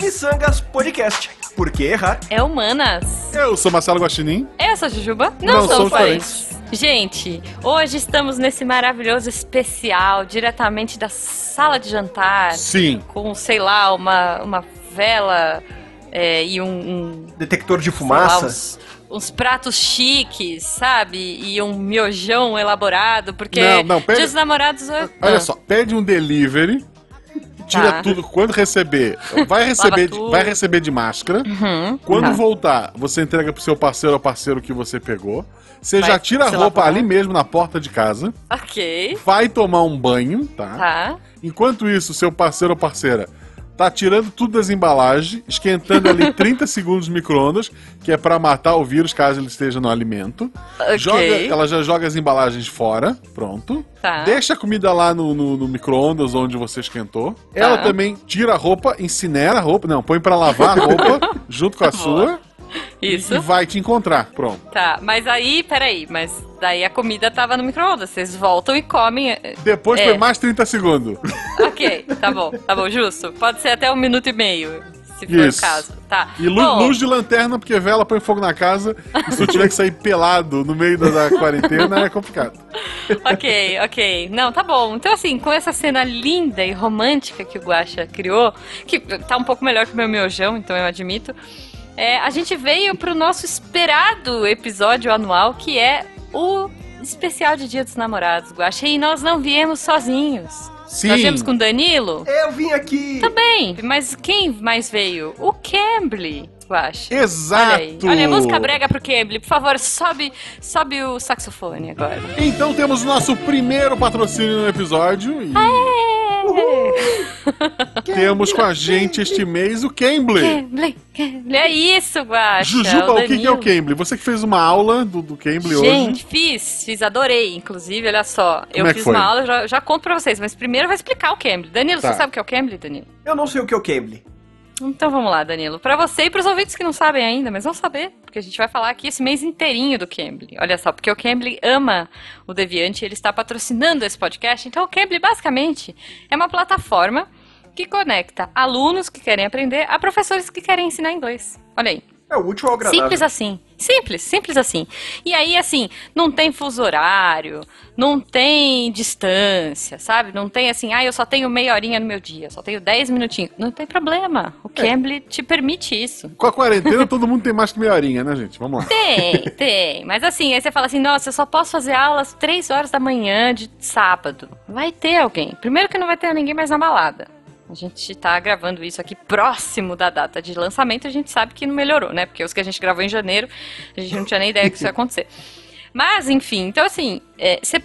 Missangas Podcast. Por que errar? É humanas. Eu sou Marcelo Guaxinim. Eu sou Jujuba. Não Não, somos parentes. Gente, hoje estamos nesse maravilhoso especial, diretamente da sala de jantar, Sim. com, sei lá, uma, uma vela é, e um, um Detector de sei lá, fumaça? Uns, pratos chiques, sabe? E um miojão elaborado, porque Não, não, pera- Dia dos namorados... é- Olha Ah, só, pede um delivery, tira Tá. tudo quando receber. Vai receber, de, vai receber de máscara. Uhum, Quando tá. voltar, você entrega pro seu parceiro ou parceiro que você pegou. Você Vai já tira a roupa ali mesmo na porta de casa. Ok, Vai tomar um banho, tá? tá. Enquanto isso, seu parceiro ou parceira tá tirando tudo das embalagens, esquentando ali 30 segundos no micro-ondas, que é pra matar o vírus caso ele esteja no alimento. Ok. Joga, ela já joga as embalagens fora, pronto. Tá. Deixa a comida lá no, no, no micro-ondas onde você esquentou. Ela também tira a roupa, incinera a roupa, não, põe pra lavar a roupa junto com a Boa. sua Isso. e vai te encontrar. Pronto. Tá, mas aí, peraí, mas daí a comida tava no micro-ondas. Vocês voltam e comem. eh, Depois É. foi mais 30 segundos. Ok, tá bom, tá bom, justo. Pode ser até um minuto e meio, se for Isso. o caso. Tá. E lu- Bom, luz de lanterna, porque vela põe fogo na casa. E se tu tiver que sair pelado no meio da, da quarentena, é complicado. Ok, ok. Não, tá bom. Então, assim, com essa cena linda e romântica que o Guaxa criou, que tá um pouco melhor que o meu miojão, então eu admito, é, a gente veio pro nosso esperado episódio anual, que é o especial de Dia dos Namorados, Guaxa. E nós não viemos sozinhos. Sim. Nós viemos com o Danilo? Eu vim aqui. Também. Mas quem mais veio? O Cambly, Guaxa. Exato. Olha aí. Olha, música brega pro Cambly. Por favor, sobe, sobe o saxofone agora. Então temos o nosso primeiro patrocínio no episódio. E temos com a gente este mês o Cambly. Cambly, Cambly. É isso, Guaxa. Jujuba, o que, que é o. Cambly? Você que fez uma aula do, do Cambly Gente, hoje. fiz, fiz, adorei. Inclusive, olha só, eu é fiz foi? uma aula, já, já conto pra vocês, mas primeiro eu vou explicar o Cambly. Danilo, Tá. você sabe o que é o Cambly, Danilo? Eu não sei o que é o Cambly. Então vamos lá, Danilo. Pra você e pros ouvintes que não sabem ainda, mas vão saber, porque a gente vai falar aqui esse mês inteirinho do Cambly. Olha só, porque o Cambly ama o Deviante e ele está patrocinando esse podcast. Então o Cambly basicamente é uma plataforma que conecta alunos que querem aprender a professores que querem ensinar inglês. Olha aí. É útil ao agradável. Simples assim. Simples, simples assim. E aí, assim, não tem fuso horário, não tem distância, sabe? Não tem assim, ah, eu só tenho meia horinha no meu dia, só tenho 10 minutinhos. Não tem problema. O Cambly te permite isso. Com a quarentena, todo mundo tem mais que meia horinha, né, gente? Vamos lá. Tem, tem. Mas assim, aí você fala assim, nossa, eu só posso fazer aulas 3 horas da manhã de sábado. Vai ter alguém. Primeiro que não vai ter ninguém mais na balada. A gente tá gravando isso aqui próximo da data de lançamento, a gente sabe que não melhorou, né? Porque os que a gente gravou em janeiro, a gente não tinha nem ideia que isso ia acontecer. Mas, enfim, então assim, é, você-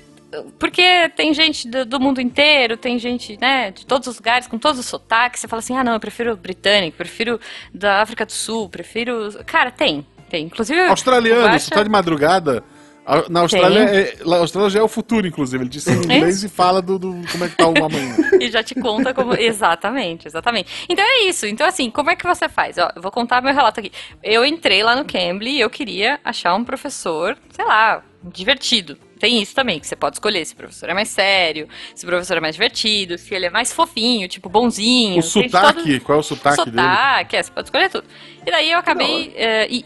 porque tem gente do, do mundo inteiro, tem gente, né, de todos os lugares, com todos os sotaques, você fala assim, ah, não, eu prefiro britânico, prefiro da África do Sul, prefiro... Cara, tem, tem. Inclusive... Australiano, Guaxa- se tá de madrugada. A- Na Austrália, é, a Austrália já é o futuro, inclusive. Ele disse em inglês e fala do, do- como é que tá o amanhã. e já te conta como. exatamente, exatamente. Então é isso. Então, assim, como é que você faz? Ó, eu vou contar meu relato aqui. Eu entrei lá no Cambly e eu queria achar um professor, sei lá, divertido. Tem isso também, que você pode escolher se o professor é mais sério, se o professor é mais divertido, se ele é mais fofinho, tipo, bonzinho. O sotaque, todo- qual é o sotaque, dele? sotaque, é, você pode escolher tudo. E daí eu acabei. eh, e,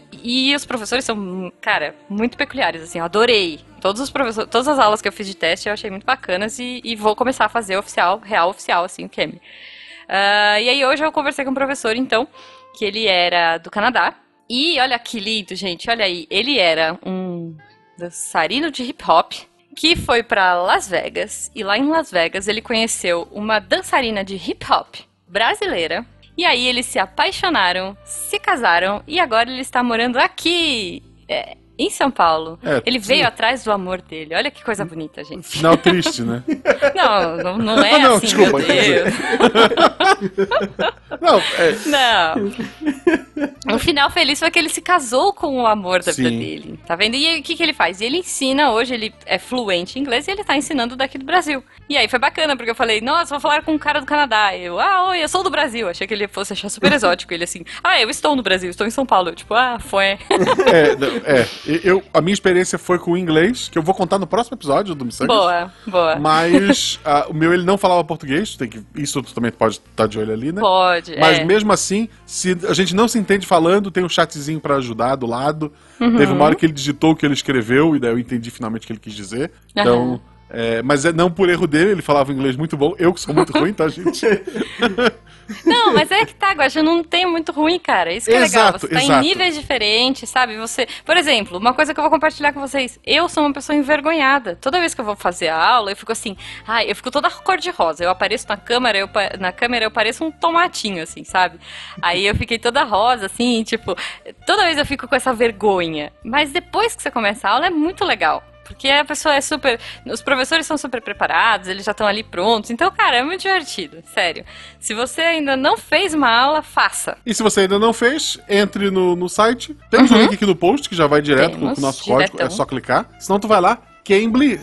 e os professores são, cara, muito peculiares, assim, eu adorei. Todos os professores, todas as aulas que eu fiz de teste eu achei muito bacanas e, e vou começar a fazer oficial, real oficial, assim, o Cambly. Ah, e aí hoje eu conversei com um professor, então, que ele era do Canadá. E olha que lindo, gente, olha aí. Ele era um dançarino de hip hop que foi pra Las Vegas. E lá em Las Vegas ele conheceu uma dançarina de hip hop brasileira. E aí eles se apaixonaram, se casaram e agora ele está morando aqui. é, em São Paulo. É, ele sim. veio atrás do amor dele. Olha que coisa bonita, gente. Final triste, né? Não, não, não é Não, assim, desculpa, meu Deus. Não, é, Não. O final feliz foi que ele se casou com o amor da vida Sim. dele, tá vendo? E o que, que ele faz? Ele ensina, hoje ele é fluente em inglês e ele tá ensinando daqui do Brasil. E aí foi bacana, porque eu falei, nossa, vou falar com um cara do Canadá. Eu, ah, oi, eu sou do Brasil. Achei que ele fosse achar super exótico. Ele assim, ah, eu estou no Brasil, estou em São Paulo. Eu, tipo, ah, foi. É, é. Eu, a minha experiência foi com o inglês, que eu vou contar no próximo episódio do Missangas. boa, boa. Mas ah, o meu ele não falava português, tem que, isso também pode estar de olho ali, né? Pode, Mas é. mesmo assim, se a gente não se entende falando, tem um chatzinho pra ajudar do lado. Uhum. Teve uma hora que ele digitou o que ele escreveu, e daí eu entendi finalmente o que ele quis dizer. Então. É, mas é não por erro dele, ele falava inglês muito bom. Eu que sou muito ruim, tá, gente? Não, mas é que tá, Guaxa, não tem muito ruim, cara. Isso que é legal. Exato, Você tá exato. em níveis diferentes, sabe? Você. Por exemplo, uma coisa que eu vou compartilhar com vocês. Eu sou uma pessoa envergonhada. Toda vez que eu vou fazer a aula, eu fico assim, ai, eu fico toda cor de rosa. Eu apareço na câmera, eu, na câmera eu pareço um tomatinho, assim, sabe? Aí eu fiquei toda rosa, assim, tipo, toda vez eu fico com essa vergonha. Mas depois que você começa a aula, é muito legal. Porque a pessoa é super. Os professores são super preparados, eles já estão ali prontos. Então, cara, é muito divertido, sério. Se você ainda não fez uma aula, faça. E se você ainda não fez, entre no, no site. Temos um link aqui no post que já vai direto com Uhum. Temos, o nosso diretão. código, é só clicar. Senão tu vai lá, Cambly,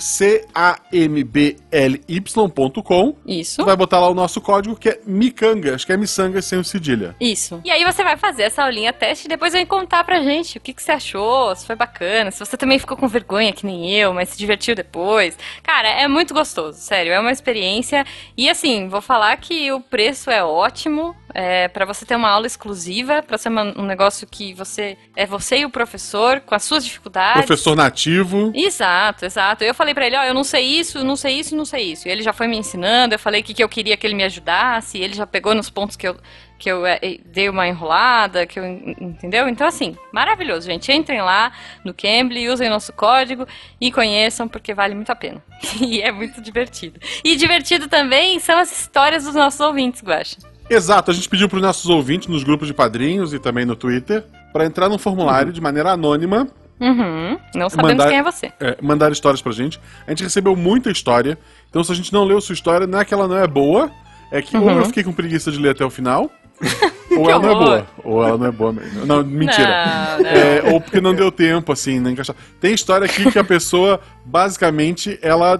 C-A-M-B-L-Y.com. Isso. Vai botar lá o nosso código que é Micanga, acho que é miçanga sem o cedilha. Isso. E aí você vai fazer essa aulinha teste e depois vem contar pra gente o que, que você achou, se foi bacana, se você também ficou com vergonha que nem eu, mas se divertiu depois. Cara, é muito gostoso, sério, é uma experiência. E assim, vou falar que o preço é ótimo. É, para você ter uma aula exclusiva, pra ser uma- um negócio que você é você e o professor com as suas dificuldades. Professor nativo. Exato, exato. Eu falei pra ele, ó, eu não sei isso, não sei isso, não sei isso. E ele já foi me ensinando, eu falei o que, que eu queria que ele me ajudasse, e ele já pegou nos pontos que eu, que eu eh, dei uma enrolada, que eu, en- entendeu? Então, assim, maravilhoso, gente. Entrem lá no Cambly, usem nosso código e conheçam, porque vale muito a pena. e é muito divertido. E divertido também são as histórias dos nossos ouvintes, Guaxa. Exato, a gente pediu para os nossos ouvintes nos grupos de padrinhos e também no Twitter para entrar num formulário de maneira anônima, Uhum. Não sabemos Mandar- quem é você. é, mandar histórias pra gente. A gente recebeu muita história, então se a gente não leu sua história, não é que ela não é boa, é que ou eu fiquei com preguiça de ler até o final, ou ela não é boa. Ou ela não é boa mesmo. Não, mentira. Não, não. É, ou porque não deu tempo, assim, nem encaixar. Tem história aqui que a pessoa, basicamente, ela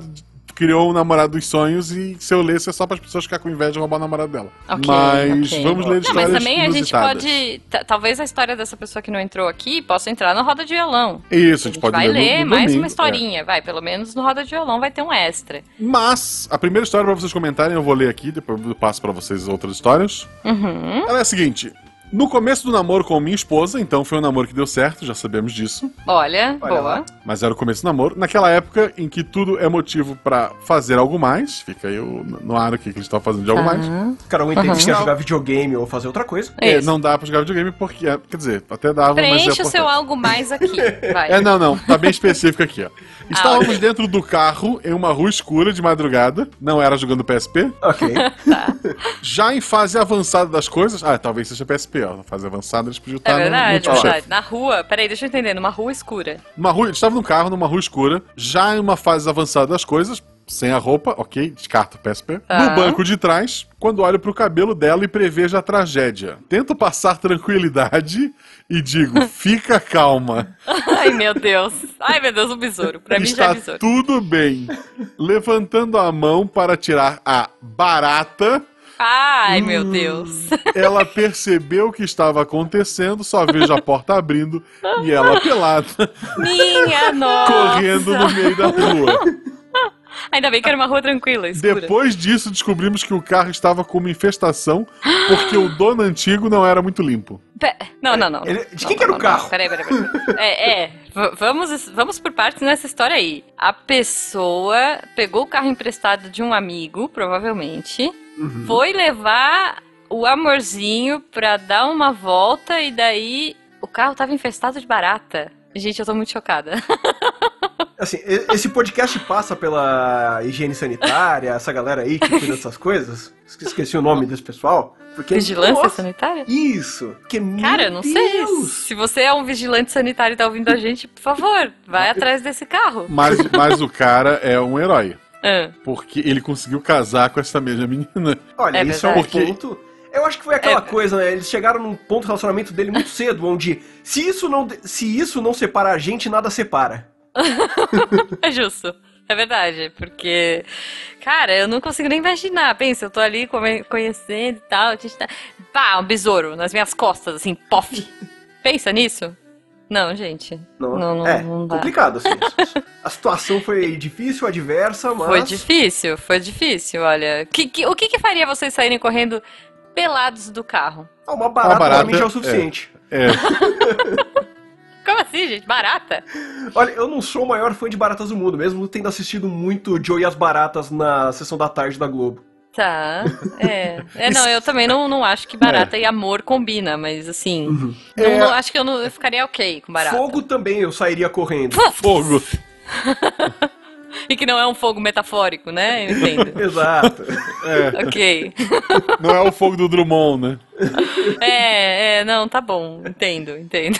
criou um namorado dos sonhos e se eu lesse é só para as pessoas ficar com inveja de roubar o namorado dela. Ok, mas ok. vamos ler Não, histórias mas também a gente inusitadas. pode. ta- Talvez a história dessa pessoa que não entrou aqui possa entrar no Roda de Violão. Isso, A a gente gente pode vai ler, no- ler no mais domingo, uma historinha, vai. Pelo menos no Roda de Violão vai ter um extra. é. Mas, a primeira história para vocês comentarem, eu vou ler aqui, depois eu passo para vocês outras histórias. Uhum. Ela é a seguinte. No começo do namoro com minha esposa, então foi um namoro que deu certo, já sabemos disso. Olha, Olha boa. lá. Mas era o começo do namoro. Naquela época em que tudo é motivo pra fazer algo mais. Fica aí no ar o que que eles estão fazendo de algo mais. Cada um entende que quer jogar videogame ou fazer outra coisa. É, Isso. não dá pra jogar videogame porque. é, Quer dizer, até dava, mas é Preenche o seu algo mais aqui. Vai. É, não, não. Tá bem específico aqui, ó. Estávamos ok. dentro do carro em uma rua escura de madrugada. Não era jogando PSP. Ok. Já em fase avançada das coisas. Ah, talvez seja PSP, ó. Na fase avançada eles podiam É estar no, no verdade, é chefe. verdade. Na rua, peraí, deixa eu entender, numa rua escura. Uma rua, a gente estava num carro, numa rua escura, já em uma fase avançada das coisas, sem a roupa, ok, descarta o PSP. Tá. No banco de trás, quando olho pro cabelo dela e prevejo a tragédia. Tento passar tranquilidade e digo, fica calma. Ai, meu Deus. Ai, meu Deus, um besouro. Pra mim já Está é besouro. tudo bem. Levantando a mão para tirar a barata, Ai, meu Hum. Deus. ela percebeu o que estava acontecendo, só vejo a porta abrindo e ela pelada, Minha nossa. correndo no meio da rua. Ainda bem que era uma rua tranquila, escura. Depois disso, descobrimos que o carro estava com uma infestação porque o dono antigo não era muito limpo. Pe- Não, não, não. Ele- de Não, quem que era não, o carro? não. Peraí, peraí, peraí. É, é. Vamos, vamos por partes nessa história aí. A pessoa pegou o carro emprestado de um amigo, provavelmente, Uhum. foi levar o amorzinho pra dar uma volta e daí o carro tava infestado de barata. Gente, eu tô muito chocada. Assim, esse podcast passa pela higiene sanitária, essa galera aí que cuida dessas coisas. Esque- Esqueci o nome desse pessoal. Porque, Vigilância Nossa, sanitária? Isso. Que, Cara, eu meu não sei. Se você é um vigilante sanitário e tá ouvindo a gente, por favor, vai atrás desse carro. Mas, mas o cara é um herói. Ah, Porque ele conseguiu casar com essa mesma menina. Olha, É isso é um verdade. ponto. Eu acho que foi aquela é. coisa, né? Eles chegaram num ponto do relacionamento dele muito cedo, onde se isso não, se isso não separa a gente, nada separa. é justo. É verdade, porque, cara, eu não consigo nem imaginar. Pensa, eu tô ali conhecendo e tal, a gente tá. Pá, um besouro nas minhas costas, assim, pof. Pensa nisso? Não, gente. Não, não, não, é, não complicado, assim. A situação foi difícil, adversa, mas. Foi difícil, foi difícil, olha. Que, que, o que, que faria vocês saírem correndo pelados do carro? Ah, uma barata, uma barata pra mim já é o suficiente. É. é. Como assim, gente? Barata? Olha, eu não sou o maior fã de baratas do mundo, mesmo tendo assistido muito Joe e as Baratas na sessão da tarde da Globo. Tá. É. é não, eu também não, não acho que barata é. e amor combina, mas assim. Uhum. Não, é... não, acho que eu, não, eu ficaria ok com barata. Fogo também eu sairia correndo. Fogo! e que não é um fogo metafórico, né? Eu entendo. Exato. É. Ok. Não é o fogo do Drummond, né? É, é, não, tá bom. Entendo, entendo.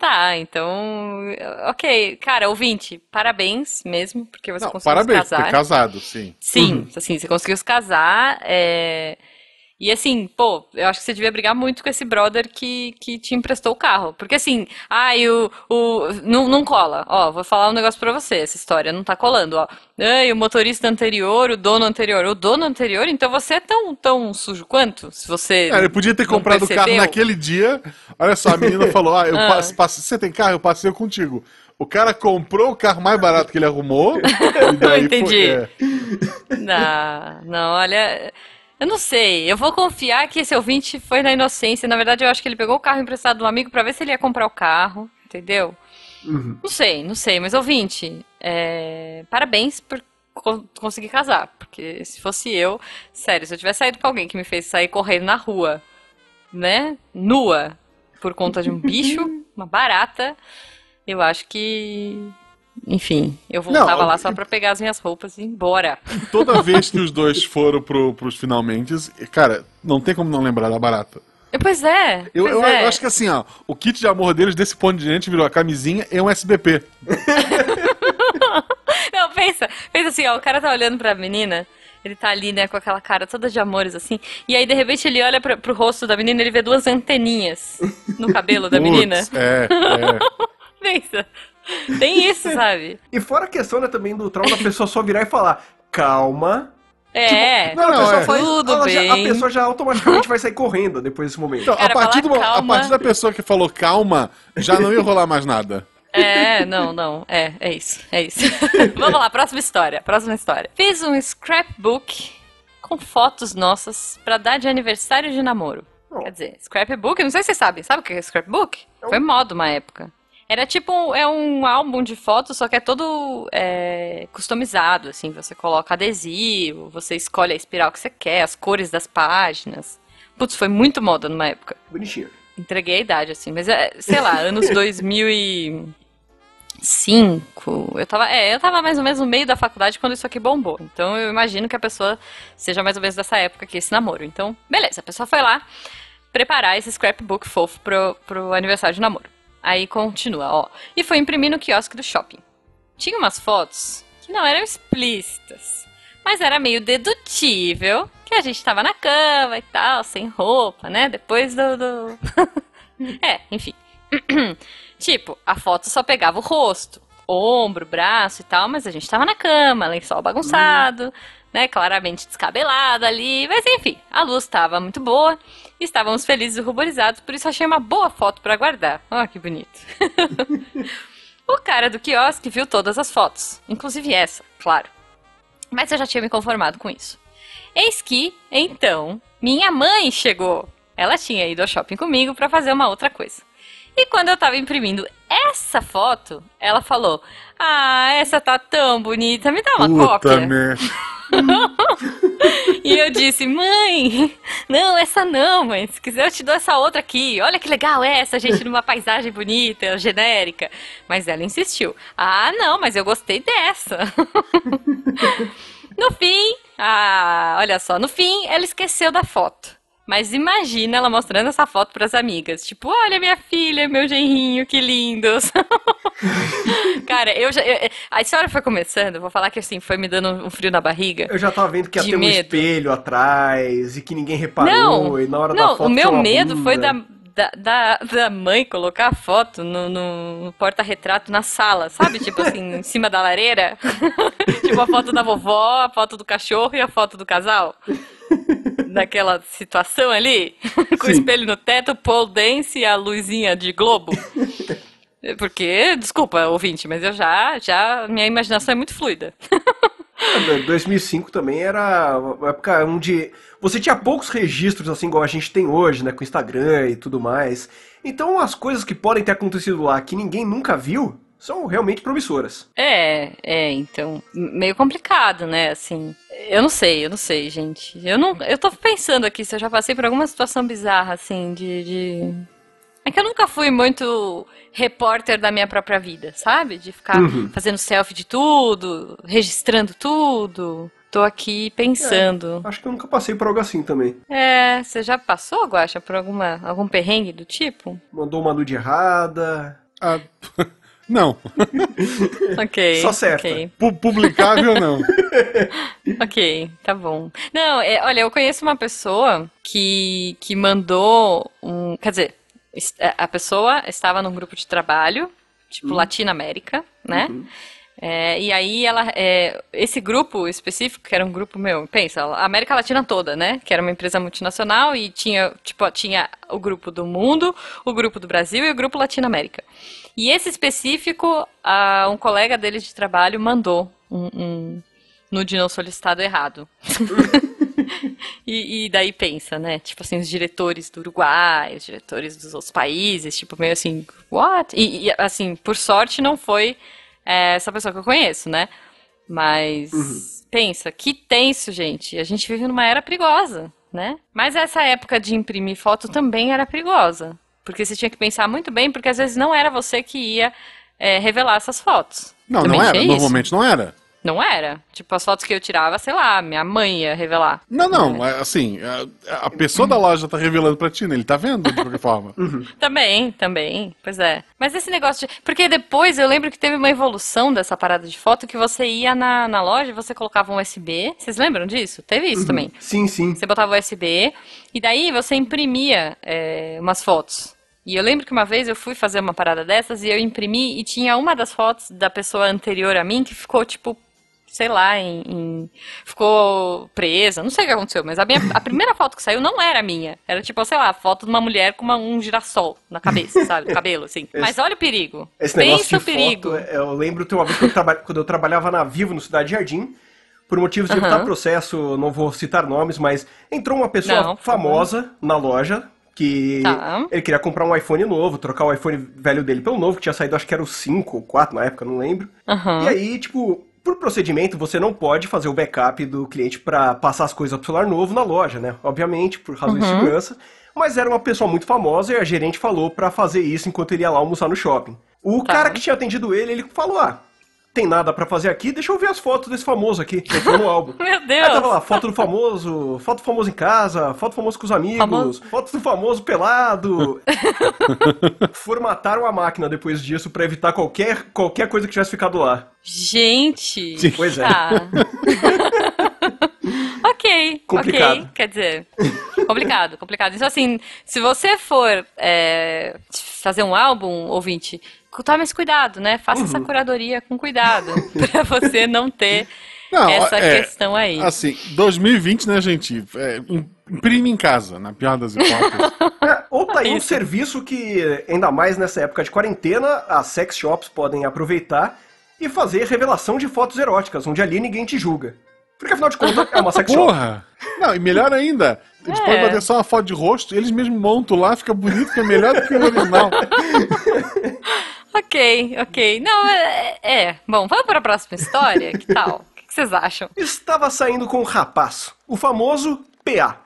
Tá, então. Ok. Cara, ouvinte, parabéns mesmo, porque você Não, conseguiu parabéns, se casar. Parabéns, casado, sim. Sim, uhum. assim, você conseguiu se casar. É... E assim, pô, eu acho que você devia brigar muito com esse brother que, que te emprestou o carro. Porque assim, ai, o. o não, não cola. Ó, vou falar um negócio pra você, essa história não tá colando, ó. Ai, o motorista anterior, o dono anterior. O dono anterior, então você é tão, tão sujo quanto? Se você. É, ele podia ter comprado o carro naquele dia. Olha só, a menina falou: ah, eu ah. Passe, passe, você tem carro? Eu passei contigo. O cara comprou o carro mais barato que ele arrumou. e daí Entendi. Foi, é. Não, não, olha. Eu não sei. Eu vou confiar que esse ouvinte foi na inocência. Na verdade, eu acho que ele pegou o carro emprestado do amigo para ver se ele ia comprar o carro. Entendeu? Uhum. Não sei, não sei. Mas, ouvinte, é... parabéns por conseguir casar. Porque se fosse eu, sério, se eu tivesse saído com alguém que me fez sair correndo na rua, né? Nua, por conta de um bicho, uma barata, eu acho que enfim, eu voltava não, lá só pra pegar as minhas roupas e ir embora. Toda vez que os dois foram pro, pros finalmente, cara, não tem como não lembrar da barata. Pois é. Eu, pois eu, é. eu, acho que assim, ó, o kit de amor deles desse ponto de gente virou a camisinha e um SBP. não, pensa, pensa assim, ó, o cara tá olhando pra menina. Ele tá ali, né, com aquela cara toda de amores, assim. E aí, de repente, ele olha pra, pro rosto da menina e ele vê duas anteninhas no cabelo da menina. É, é. Pensa. Tem isso, sabe? E fora a questão né, também do trauma da pessoa só virar e falar, calma. É, tipo, não, não, é. Faz, tudo bem. Já, a pessoa já automaticamente vai sair correndo depois desse momento. Então, Cara, a, partir do, a partir da pessoa que falou calma, já não ia rolar mais nada. É, não, não. É, é isso. É isso. Vamos lá, próxima história. Próxima história. Fiz um scrapbook com fotos nossas para dar de aniversário de namoro. Oh. Quer dizer, scrapbook, não sei se vocês sabem. Sabe o que é scrapbook? Foi moda uma época. Era tipo, é um álbum de fotos, só que é todo é, customizado, assim, você coloca adesivo, você escolhe a espiral que você quer, as cores das páginas. Putz, foi muito moda numa época. Bonitinho. Entreguei a idade, assim, mas, é, sei lá, anos 2005, eu tava, é, eu tava mais ou menos no meio da faculdade quando isso aqui bombou. Então eu imagino que a pessoa seja mais ou menos dessa época que esse namoro. Então, beleza, a pessoa foi lá preparar esse scrapbook fofo pro, pro aniversário de namoro. Aí continua, ó. E foi imprimir no quiosque do shopping. Tinha umas fotos que não eram explícitas, mas era meio dedutível que a gente tava na cama e tal, sem roupa, né? Depois do. do... é, enfim. tipo, a foto só pegava o rosto, ombro, braço e tal, mas a gente tava na cama, lençol bagunçado. Hum né, claramente descabelada ali, mas enfim, a luz estava muito boa, estávamos felizes e ruborizados, por isso achei uma boa foto para guardar. Olha que bonito. o cara do quiosque viu todas as fotos, inclusive essa, claro. Mas eu já tinha me conformado com isso. Eis que, então, minha mãe chegou. Ela tinha ido ao shopping comigo para fazer uma outra coisa. E quando eu tava imprimindo essa foto, ela falou: Ah, essa tá tão bonita, me dá uma Puta cópia. Merda. e eu disse, mãe, não, essa não, mãe. Se quiser, eu te dou essa outra aqui. Olha que legal essa, gente, numa paisagem bonita, genérica. Mas ela insistiu. Ah, não, mas eu gostei dessa. no fim, ah, olha só, no fim, ela esqueceu da foto. Mas imagina ela mostrando essa foto pras amigas. Tipo, olha minha filha, meu genrinho, que lindos. Cara, eu já. eu- a história foi começando, vou falar que assim, foi me dando um frio na barriga. Eu já tava vendo que ia ter um medo. espelho atrás e que ninguém reparou. Não, e na hora da não, foto o meu medo foi bunda. da, da, da, da mãe colocar a foto no- no porta-retrato na sala, sabe? Tipo assim, em cima da lareira. tipo a foto da vovó, a foto do cachorro e a foto do casal. Daquela situação ali, com o Sim. espelho no teto, pole dance e a luzinha de globo. Porque, desculpa, ouvinte, mas eu já, já, minha imaginação é muito fluida. É, 2005 também era uma época onde você tinha poucos registros, assim, igual a gente tem hoje, né? Com Instagram e tudo mais. Então as coisas que podem ter acontecido lá que ninguém nunca viu são realmente promissoras. É, é, então, meio complicado, né, assim. Eu não sei, eu não sei, gente. Eu não, eu tô pensando aqui se eu já passei por alguma situação bizarra, assim, de, de... É que eu nunca fui muito repórter da minha própria vida, sabe? De ficar Uhum. fazendo selfie de tudo, registrando tudo. Tô aqui pensando. Acho que eu nunca passei por algo assim também. É, você já passou, Guaxa, por alguma, algum perrengue do tipo? Mandou uma nude errada. Ah, não. Ok. Só certa. ok. Pu- Publicável, não. Ok, tá bom. Não, é, olha, eu conheço uma pessoa que, que mandou um. Quer dizer, a pessoa estava num grupo de trabalho, tipo Latina América, né? É, e aí ela. é, esse grupo específico, que era um grupo, meu, pensa, a América Latina toda, né? Que era uma empresa multinacional e tinha, tipo, tinha o grupo do mundo, o grupo do Brasil e o grupo Latinoamérica. E esse específico, um colega dele de trabalho mandou um, um nude não solicitado errado. E, e daí pensa, né? Tipo assim, os diretores do Uruguai, os diretores dos outros países, tipo, meio assim, what? E, e, assim, por sorte não foi é, essa pessoa que eu conheço, né? Mas pensa, que tenso, gente. A gente vive numa era perigosa, né? Mas essa época de imprimir foto também era perigosa. Porque você tinha que pensar muito bem, porque às vezes não era você que ia é, revelar essas fotos. Não, Também não era. isso. Normalmente não era. Não era. Tipo, as fotos que eu tirava, sei lá, minha mãe ia revelar. Não, não. é Assim, a, a pessoa da loja tá revelando pra ti, né? Ele tá vendo, de qualquer forma. Também, também, pois é. Mas esse negócio de. Porque depois eu lembro que teve uma evolução dessa parada de foto que você ia na, na loja e você colocava um USB. Vocês lembram disso? Teve isso também. Sim, sim. Você botava o USB e daí você imprimia é, umas fotos. E eu lembro que uma vez eu fui fazer uma parada dessas e eu imprimi e tinha uma das fotos da pessoa anterior a mim que ficou tipo. Sei lá, em, em- ficou presa, não sei o que aconteceu, mas a, minha, a primeira foto que saiu não era minha. Era tipo, sei lá, a foto de uma mulher com uma- um girassol na cabeça, sabe? Cabelo, assim. Mas olha o perigo. Esse negócio Pensa de o perigo. foto, é- eu lembro ter uma vez que eu traba- quando eu trabalhava na Vivo, no Cidade Jardim, por motivos de Aham. evitar processo, não vou citar nomes, mas entrou uma pessoa Não, famosa na loja que Tá. ele queria comprar um iPhone novo, trocar o iPhone velho dele pelo novo, que tinha saído, acho que era o 5 ou 4 na época, não lembro. Aham. E aí, tipo, por procedimento, você não pode fazer o backup do cliente pra passar as coisas pro celular novo na loja, né? Obviamente, por razões de Uhum. segurança. Mas era uma pessoa muito famosa e a gerente falou pra fazer isso enquanto ele ia lá almoçar no shopping. O Tá. cara que tinha atendido ele, ele falou: Ah, tem nada pra fazer aqui, deixa eu ver as fotos desse famoso aqui. Ele foi no álbum. Meu Aí Deus! tava lá, foto do famoso, foto do famoso em casa, foto do famoso com os amigos, Famoso. foto do famoso pelado. Formataram a máquina depois disso pra evitar qualquer, qualquer coisa que tivesse ficado lá. Gente! Pois é. Tá. ok, Complicado. ok. Quer dizer, complicado, complicado. Então, assim, se você for é, fazer um álbum, ouvinte, tome esse cuidado, né? Faça Uhum. essa curadoria com cuidado, pra você não ter Não, essa é, questão aí. Assim, 2020, né, gente? É, im- imprime em casa, na pior das hipóteses. É, ou tá aí um serviço que, ainda mais nessa época de quarentena, as sex shops podem aproveitar e fazer revelação de fotos eróticas, onde ali ninguém te julga. Porque afinal de contas é uma sex shop. Porra! Não, e melhor ainda, eles É. podem bater só uma foto de rosto, eles mesmos montam lá, fica bonito, fica melhor do que o original. Ok, ok. Não, é, é. Bom, vamos para a próxima história? Que tal? O que que vocês acham? Estava saindo com um rapaz, o famoso PA.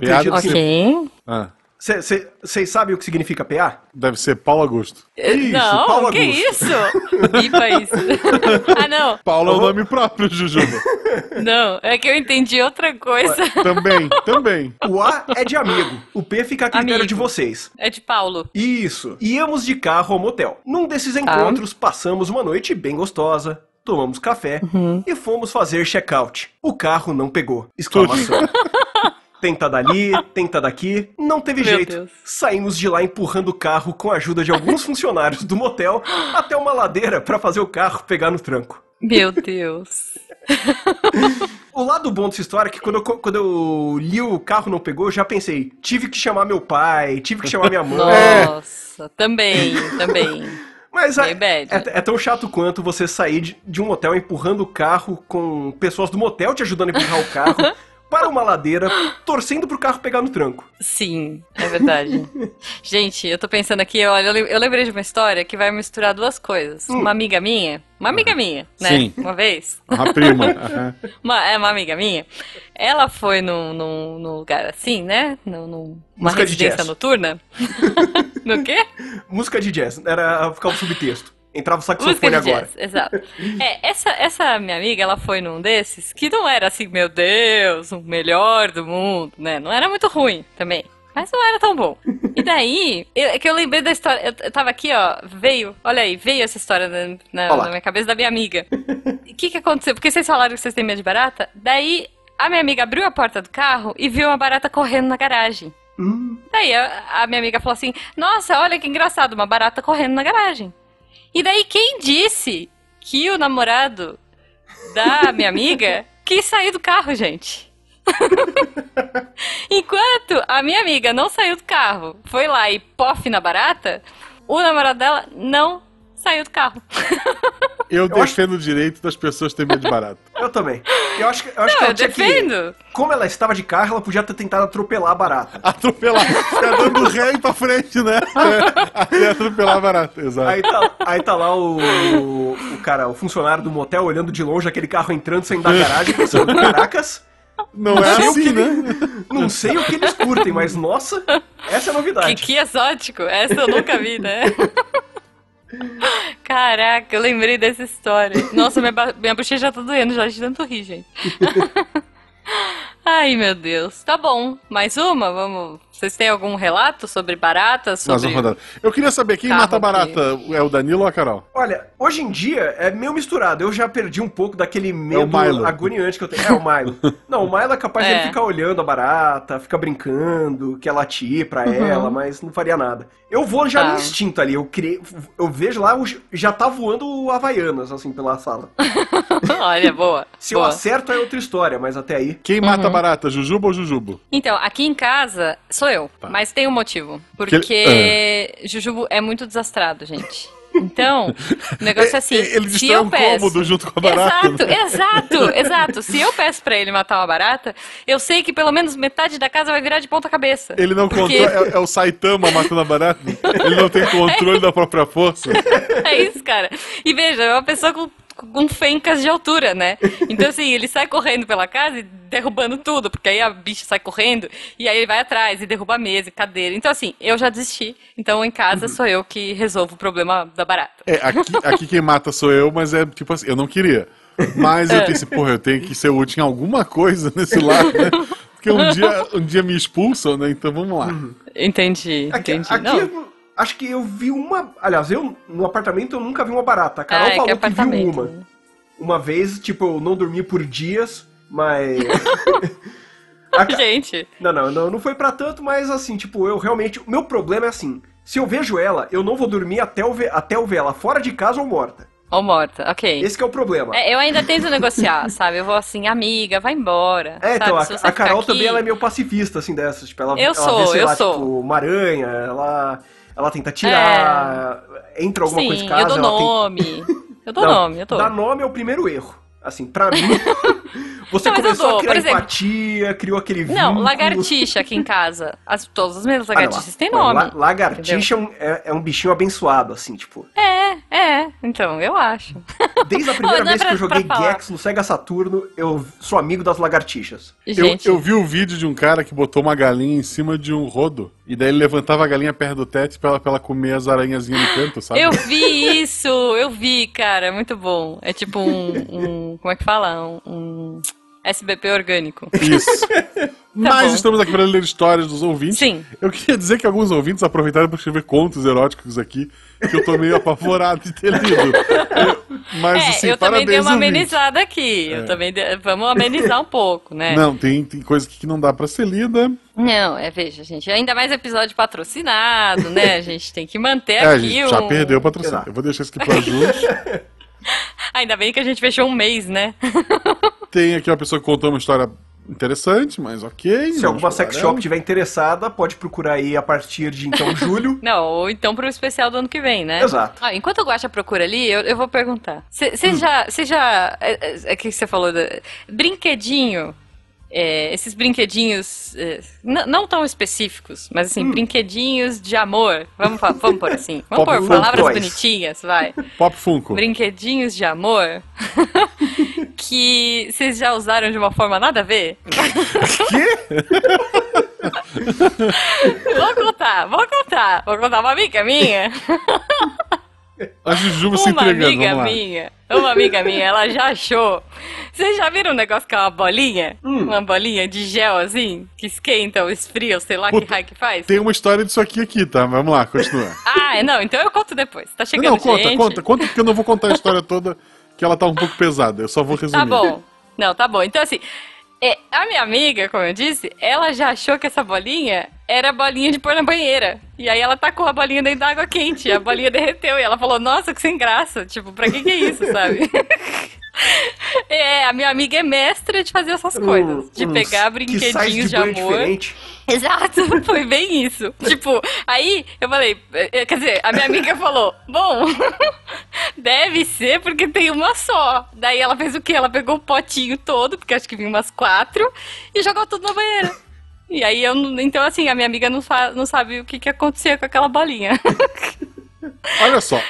Piada assim, Ok. Ah. Vocês sabem o que significa PA? Deve ser Paulo Augusto. Isso, não, Paulo que Augusto. isso? Ipa isso. ah, não. Paulo é o nome próprio, Jujuba. Não, é que eu entendi outra coisa. Também, também. O A é de amigo, o P fica a critério amigo. de vocês. É de Paulo. Isso. Íamos de carro ao motel. Num desses encontros, ah. passamos uma noite bem gostosa, tomamos café uhum. e fomos fazer check-out. O carro não pegou. Exclamação. tenta dali, tenta daqui. Não teve Meu jeito. Deus. Saímos de lá empurrando o carro com a ajuda de alguns funcionários do motel até uma ladeira para fazer o carro pegar no tranco. Meu Deus. o lado bom dessa história é que quando eu, quando eu li o carro não pegou, eu já pensei, tive que chamar meu pai, tive que chamar minha mãe. Nossa, também, também. Mas é, é, é, tão chato quanto você sair de, de um motel empurrando o carro com pessoas do motel te ajudando a empurrar o carro. para uma ladeira, torcendo pro carro pegar no tranco. Sim, é verdade. Gente, eu tô pensando aqui, olha, eu lembrei de uma história que vai misturar duas coisas. Hum. Uma amiga minha, uma amiga minha, né? Sim. Uma vez. Uma prima. uma, é uma amiga minha. Ela foi num, num, num lugar assim, né? Num, numa Música residência noturna. no quê? Música de jazz. Era ficar um subtexto. Entrava o saxofone agora. Jazz, exato. É, essa, essa minha amiga, ela foi num desses que não era assim, meu Deus, o melhor do mundo, né? Não era muito ruim também. Mas não era tão bom. E daí, é que eu lembrei da história. Eu, eu tava aqui, ó, veio, olha aí, veio essa história na, na, na minha cabeça da minha amiga. O que que aconteceu? Porque vocês falaram que vocês têm medo de barata? Daí, a minha amiga abriu a porta do carro e viu uma barata correndo na garagem. Hum. Daí a, a minha amiga falou assim: Nossa, olha que engraçado, uma barata correndo na garagem. E daí, quem disse que o namorado da minha amiga quis sair do carro, gente? Enquanto a minha amiga não saiu do carro, foi lá e pof na barata, o namorado dela não saiu do carro. Eu, eu defendo acho... o direito das pessoas terem medo de barato. Eu também. Eu acho, eu acho não, que ela eu defendo. Que, como ela estava de carro, ela podia ter tentado atropelar a barata. Atropelar. Ficar dando ré e pra frente, né? É, atropelar a barata, exato. Aí tá, aí tá lá o, o, o, cara, o funcionário do motel, olhando de longe aquele carro entrando, saindo da garagem, pensando, caracas... Não, não é assim, né? Não sei o que eles curtem, mas nossa, essa é a novidade. Que, que exótico, essa eu nunca vi, né? Caraca, eu lembrei dessa história. Nossa, minha, minha bochecha já tá doendo já de tanto rir, gente. Ai, meu Deus. Tá bom. Mais uma? Vamos. Vocês têm algum relato sobre baratas? Sobre... Eu queria saber quem mata barata. É o Danilo ou a Carol? Olha, hoje em dia é meio misturado. Eu já perdi um pouco daquele medo é agoniante que eu tenho. É o Milo. Não, o Milo é capaz é. de ficar olhando a barata, ficar brincando, que ela latir pra uhum. ela, mas não faria nada. Eu vou já tá. no instinto ali. Eu, criei, eu vejo lá, já tá voando Havaianas, assim, pela sala. Olha, boa. Se boa. eu acerto é outra história, mas até aí. Quem mata uhum. Barata, Jujubo ou Jujubo? Então, aqui em casa sou eu, tá. mas tem um motivo. Porque que... Ah. Jujubo é muito desastrado, gente. Então, o negócio é assim. Ele se eu um peço, cômodo junto com a barata. Exato, né? exato, exato. Se eu peço pra ele matar uma barata, eu sei que pelo menos metade da casa vai virar de ponta cabeça. Ele não porque... controla. É, é, o Saitama matando a barata? Ele não tem controle é. da própria força? É isso, cara. E veja, é uma pessoa com com fencas de altura, né? Então, assim, ele sai correndo pela casa e derrubando tudo, porque aí a bicha sai correndo e aí ele vai atrás e derruba a mesa e cadeira. Então, assim, eu já desisti. Então, em casa, sou eu que resolvo o problema da barata. É, aqui, aqui quem mata sou eu, mas é tipo assim, eu não queria. Mas eu é. pensei, porra, eu tenho que ser útil em alguma coisa nesse lado, né? Porque um dia, um dia me expulsam, né? Então vamos lá. Entendi, entendi. Aqui, aqui acho que eu vi uma. Aliás, eu no apartamento eu nunca vi uma barata. A Carol ah, falou que, que viu uma. Né? Uma vez, tipo, eu não dormi por dias, mas. a... Gente. Não, não, não, não foi para tanto, mas assim, tipo, eu realmente. O meu problema é assim: se eu vejo ela, eu não vou dormir até eu ver, até eu ver ela fora de casa ou morta. Ou morta, ok. Esse é o problema. É, eu ainda tento negociar, sabe? Eu vou assim, amiga, vai embora. É, então, sabe? então, a, a Carol aqui... também ela é meio pacifista, assim, dessas. Tipo, ela, eu ela sou, vê, sei eu lá, sou. tipo, uma aranha, ela ela tenta tirar, é... entra alguma Sim, coisa em casa. Eu dou nome. Tem... Eu dou Não, nome, eu dou. Dar nome é o primeiro erro. Assim, pra mim, Você Não, eu começou dou, a criar exemplo- empatia, criou aquele Não, vínculo. lagartixa aqui em casa. As, todas as minhas Ah, não, lagartixas têm não, nome. la- lagartixa é um, é, é um bichinho abençoado, assim, tipo. É, é. Então, eu acho. Desde a primeira Não, não é vez que eu joguei. Gex no Sega Saturno, eu sou amigo das lagartixas. Eu, Gente, eu vi o vídeo de um cara que botou uma galinha em cima de um rodo. E daí ele levantava a galinha perto do teto pra ela, pra ela comer as aranhazinhas no canto, sabe? eu vi isso, eu vi, cara, muito bom. É tipo um, um- como é que fala? Um, um SBP orgânico. Isso. Mas bom. estamos aqui para ler histórias dos ouvintes. Sim. Eu queria dizer que alguns ouvintes aproveitaram para escrever contos eróticos aqui, que eu tô meio apavorado de ter lido. Eu- mas é, assim, eu também dei uma amenizada aqui. Eu também dei- vamos amenizar um pouco, né? Não, tem, tem coisa que não dá pra ser lida. Não, é, veja, gente, ainda mais episódio patrocinado, né? A gente tem que manter É, a aqui gente já perdeu o patrocínio. Eu vou deixar isso aqui pra Ju. Ainda bem que a gente fechou um mês, né? tem aqui uma pessoa que contou uma história interessante, mas ok. Se alguma sex shop tiver interessada, pode procurar aí a partir de então julho. Não, ou então pro especial do ano que vem, né? Exato. Ah, enquanto o Guaxa procura ali, eu, eu vou perguntar. Você já. Você já. É, é, é que você falou. da- brinquedinho. É, esses brinquedinhos. é, não tão específicos, mas assim, brinquedinhos de amor. Vamos, vamos por assim. Vamos Pop por Fun palavras bonitinhas, vai. Pop Funko. Brinquedinhos de amor que vocês já usaram de uma forma nada a ver? vou contar, vou contar. Vou contar uma amiga minha. A Jujuba se Uma entregando, amiga vamos lá. minha, uma amiga minha, ela já achou. Vocês já viram um negócio que é uma bolinha? Hum. Uma bolinha de gel assim, que esquenta ou esfria, ou sei lá que Puta, raio que faz? Tem uma história disso aqui aqui, tá? Vamos lá, continua. Ah, não, então eu conto depois. Tá chegando não, conta, gente. conta, conta, porque eu não vou contar a história toda, que ela tá um pouco pesada. Eu só vou resumir. Tá bom. Não, tá bom. Então, assim, é, a minha amiga, como eu disse, ela já achou que essa bolinha era bolinha de pôr na banheira. E aí ela tacou a bolinha dentro da água quente. E a bolinha derreteu. E ela falou, nossa, que sem graça. Tipo, pra que que é isso, sabe? É, a minha amiga é mestra de fazer essas coisas. De Uns pegar que brinquedinhos de, banho amor. diferente. Exato, foi bem isso. Tipo, aí eu falei, eh, quer dizer, a minha amiga falou, bom, deve ser porque tem uma só. Daí ela fez o quê? Ela pegou o potinho todo, porque acho que vinha umas quatro, e jogou tudo na banheira. E aí eu, então assim, a minha amiga não, fa- não sabe o que, que acontecia com aquela bolinha. Olha só,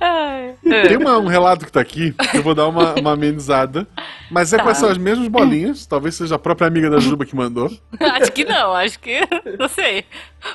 Ai. tem uma- um relato que tá aqui, eu vou dar uma, uma amenizada. Mas é Tá. com essas mesmas bolinhas, talvez seja a própria amiga da Juba que mandou. acho que não, acho que. Não sei.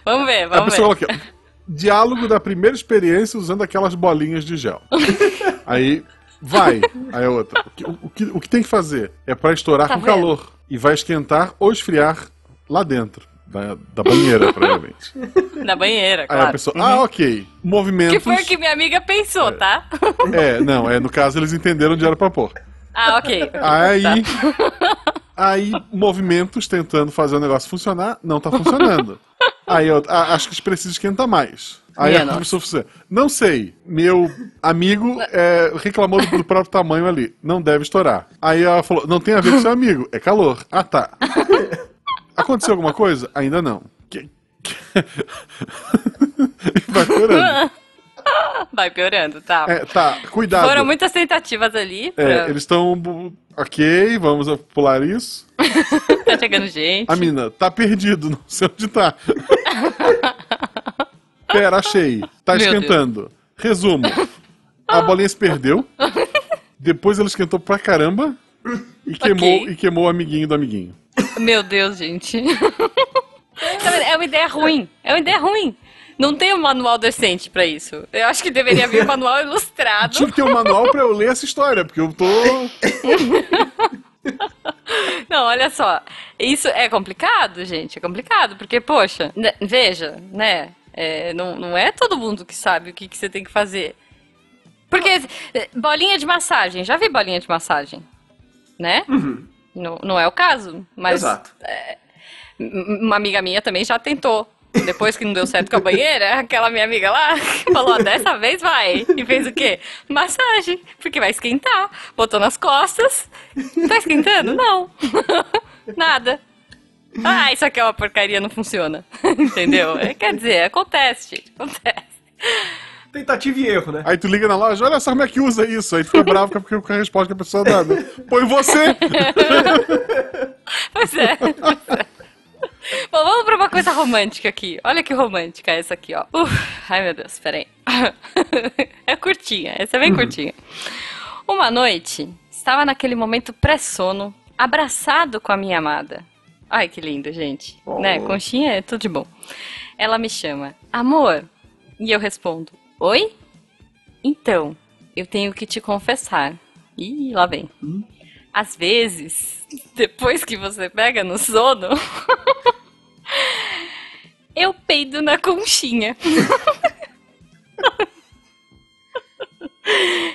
Vamos ver, A vamos pessoa ver. aqui, diálogo da primeira experiência usando aquelas bolinhas de gel. Aí, vai. Aí a outra. O que, o que, o que tem que fazer? É pra estourar Tá com vendo? calor. E vai esquentar ou esfriar lá dentro. Da, da banheira, provavelmente. Na banheira, Aí a claro. pessoa, ah, ok. Movimentos. Que foi o que minha amiga pensou, tá? É, não, é, no caso eles entenderam onde era pra pôr. Ah, ok. Aí. Tá. Aí, movimentos tentando fazer o negócio funcionar, não tá funcionando. Aí eu ah, acho que eles precisam esquentar mais. Aí Minha a pessoa falou assim, não sei, meu amigo é, reclamou do, do próprio tamanho ali, não deve estourar. Aí ela falou, não tem a ver com seu amigo, é calor. Ah, tá. Aconteceu alguma coisa? Ainda não. Que- Vai piorando. Vai piorando, tá. É, tá, cuidado. Foram muitas tentativas ali. É, pra- eles estão. Ok, vamos pular isso. Tá chegando gente. A mina, tá perdido, não sei onde tá. Pera, achei. Tá Meu esquentando. Resumo. A bolinha se perdeu. Depois ela esquentou pra caramba. E queimou, Ok. e queimou o amiguinho do amiguinho. Meu Deus, gente. É uma ideia ruim. É uma ideia ruim. Não tem um manual decente pra isso. Eu acho que deveria haver um manual ilustrado. Tinha que ter um manual pra eu ler essa história, porque eu tô. Não, olha só. Isso é complicado, gente. É complicado, porque, poxa, né, veja, né? é, não, não é todo mundo que sabe o que, que você tem que fazer. Porque é, bolinha de massagem, já vi bolinha de massagem, né? Não, não é o caso, mas. M- Uma amiga minha também já tentou. Depois que não deu certo com a banheira, aquela minha amiga lá falou: "Ó, dessa vez vai. E fez o quê? Massagem. Porque vai esquentar. Botou nas costas. Tá esquentando? Não. Nada. Ah, isso aqui é uma porcaria, não funciona. Entendeu? É, quer dizer, acontece, gente. Acontece. Tentativa e erro, né? Aí tu liga na loja, olha só como é que usa isso. Aí tu fica bravo porque com a resposta que a pessoa dá. Né? Põe você! Pois é. Pois é. Bom, vamos pra uma coisa romântica aqui. Olha que romântica essa aqui, ó. Uf, ai, meu Deus, peraí. É curtinha, essa é bem curtinha. Uma noite, estava naquele momento pré-sono, abraçado com a minha amada. Ai, que lindo, gente. Oh. Né? Conchinha é tudo de bom. Ela me chama, amor. E eu respondo, oi? Então, eu tenho que te confessar. Ih, lá vem. Às vezes, depois que você pega no sono, eu peido na conchinha.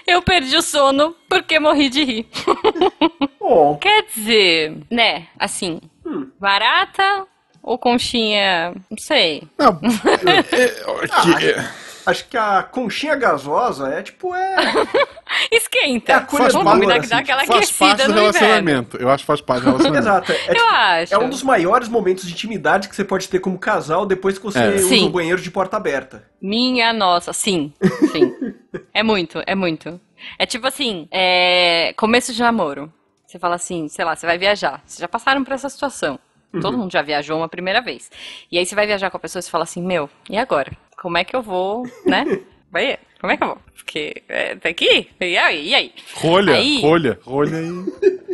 Eu perdi o sono porque morri de rir. Bom, Quer dizer, né, assim, Hum. barata ou conchinha, não sei. Não, é, é, que- acho que a conchinha gasosa é tipo, é. Esquenta. É a coisa faz combinar que assim, dá aquela faz parte do relacionamento. Eu acho que faz parte do relacionamento. Exato. É, é, Eu tipo, acho. é um dos maiores momentos de intimidade que você pode ter como casal depois que você É. usa Sim. o banheiro de porta aberta. Minha nossa, sim, sim. é muito, é muito. É tipo assim, é... começo de namoro. Você fala assim, sei lá, você vai viajar. Vocês já passaram por essa situação. Todo mundo já viajou uma primeira vez. E aí você vai viajar com a pessoa e você fala assim, meu, e agora? Como é que eu vou, né? Vai, como é que eu vou? Porque é, tem que ir. E aí? E aí? Rolha, Aí- rolha, rolha e.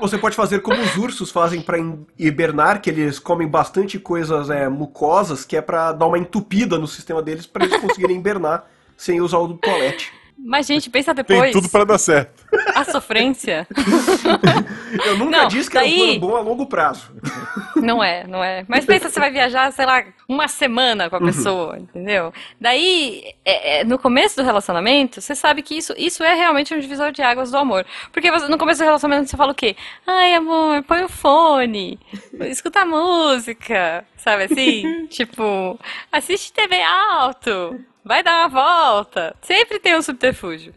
Você pode fazer como os ursos fazem pra hin- hibernar, que eles comem bastante coisas é, mucosas, que é pra dar uma entupida no sistema deles pra eles conseguirem hibernar sem usar o toalete. Mas, gente, pensa Tem depois. tudo pra dar certo. A sofrência. Eu nunca Não, disse que era um daí- plano bom a longo prazo. Não é, não é. Mas pensa, você vai viajar, sei lá, uma semana Uhum. com a pessoa, entendeu? Daí, é- é, no começo do relacionamento, você sabe que isso, isso é realmente um divisor de águas do amor. Porque você- no começo do relacionamento você fala o quê? Ai, amor, põe o fone, escuta música, sabe assim? tipo, assiste TV alto, vai dar uma volta. Sempre tem um subterfúgio.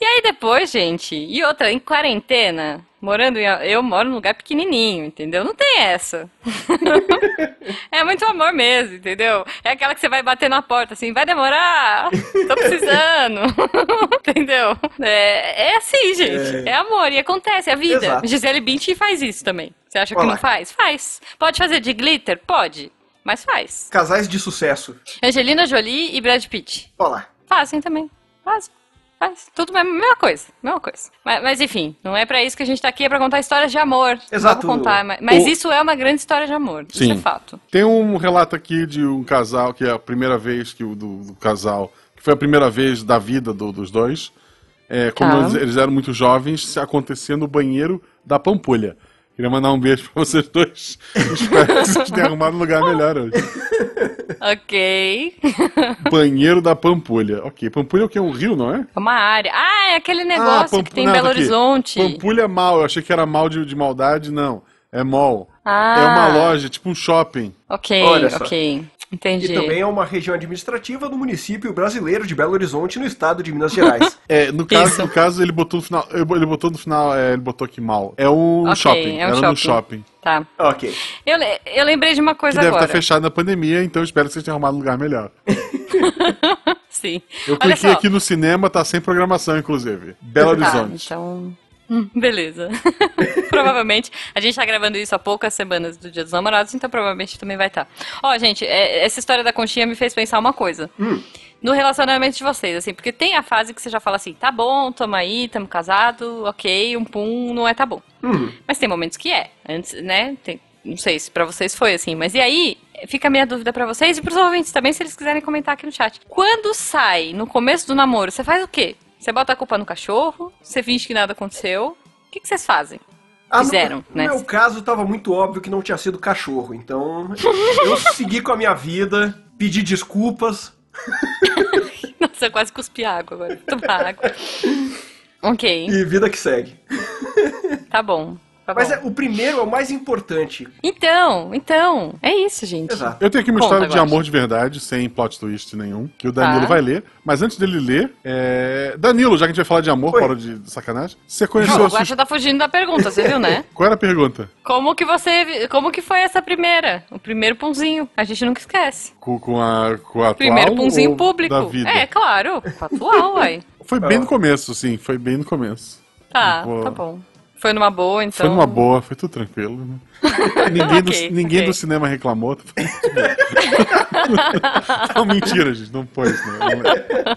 E aí depois, gente, e outra, em quarentena, morando em, eu moro num lugar pequenininho, entendeu? Não tem essa. é muito amor mesmo, entendeu? É aquela que você vai bater na porta assim, vai demorar, tô precisando, entendeu? É, é assim, gente, é. amor e acontece, é a vida. Exato. Gisele Bündchen faz isso também. Você acha que Olha não faz? Faz. Pode fazer de glitter? Pode, mas faz. Casais de sucesso. Angelina Jolie e Brad Pitt. Olha lá. Fazem também. Fazem. Faz. Tudo a mesma coisa. Mesma coisa. Mas, mas, enfim, não é pra isso que a gente tá aqui, é pra contar histórias de amor. Exato. Contar. Mas, mas O- isso é uma grande história de amor. Isso Sim. é fato. Tem um relato aqui de um casal, que é a primeira vez que o do, do casal, que foi a primeira vez da vida do- dos dois. É, como Tá. eles, eles eram muito jovens, acontecia no banheiro da Pampulha. Queria mandar um beijo pra vocês dois. Espero que vocês tenham arrumado um lugar melhor hoje. Ok. Banheiro da Pampulha. Ok, Pampulha é o que? Um rio, não é? É uma área. Ah, é aquele negócio Pampu- que tem em não, Belo tá aqui. Horizonte. Pampulha é mal, eu achei que era mal de, de maldade, não. É mall. Ah. É uma loja, tipo um shopping. Ok, Olha só. ok. Entendi. E também é uma região administrativa do município brasileiro de Belo Horizonte, no estado de Minas Gerais. É, no caso, Isso. no caso, ele botou no final. Ele botou no final, é, ele botou aqui mal. É um Ok, shopping. é um era no shopping. shopping. Tá. ok. Eu, eu lembrei de uma Que coisa deve agora. estar fechado na pandemia, então espero que vocês tenham arrumado um lugar melhor. Sim. Eu cliquei aqui no cinema, tá sem programação, inclusive. Belo Tá, Horizonte. então. Hum, Beleza. provavelmente. A gente tá gravando isso há poucas semanas do Dia dos Namorados, então provavelmente também vai estar. Ó, gente, é, essa história da conchinha me fez pensar uma coisa. No relacionamento de vocês, assim, porque tem a fase que você já fala assim, tá bom, tamo aí, tamo casado, ok, um pum, não é tá bom. Uhum. Mas tem momentos que é. Antes, né? Tem- não sei se pra vocês foi assim, mas e aí? Fica a minha dúvida pra vocês e pros ouvintes também, se eles quiserem comentar aqui no chat. Quando sai no começo do namoro, você faz o quê? Você bota a culpa no cachorro? Você finge que nada aconteceu? O que, que vocês fazem? Ah, no- Fizeram, no, né? meu caso, tava muito óbvio que não tinha sido cachorro. Então, eu segui com a minha vida, pedi desculpas. Nossa, eu quase cuspi água agora. Tomar água. Ok, E vida que segue. tá bom. Tá Mas bom. é, o primeiro é o mais importante. Então, então, é isso, gente. Exato. Eu tenho aqui uma Conta, história de Guaxa. amor de verdade, sem plot twist nenhum, que o Danilo Tá. vai ler. Mas antes dele ler, é... Danilo, já que a gente vai falar de amor, Oi. fora de de sacanagem, você conheceu Não, a sua... Guaxa tá fugindo da pergunta, você viu, né? Qual era a pergunta? Como que você. Como que foi essa primeira? O primeiro punzinho. A gente nunca esquece. Com, com a, com a atual Primeiro punzinho ou público. da vida? É, claro. Atual, uai. Foi bem Ah. no começo, sim, foi bem no começo. Tá, Boa. tá bom. Foi numa boa, então. Foi numa boa, foi tudo tranquilo. né? ninguém do, Ok, ninguém ok. do cinema reclamou. Bom. não, mentira, gente, não foi isso. Não, não é.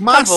Mas, Tá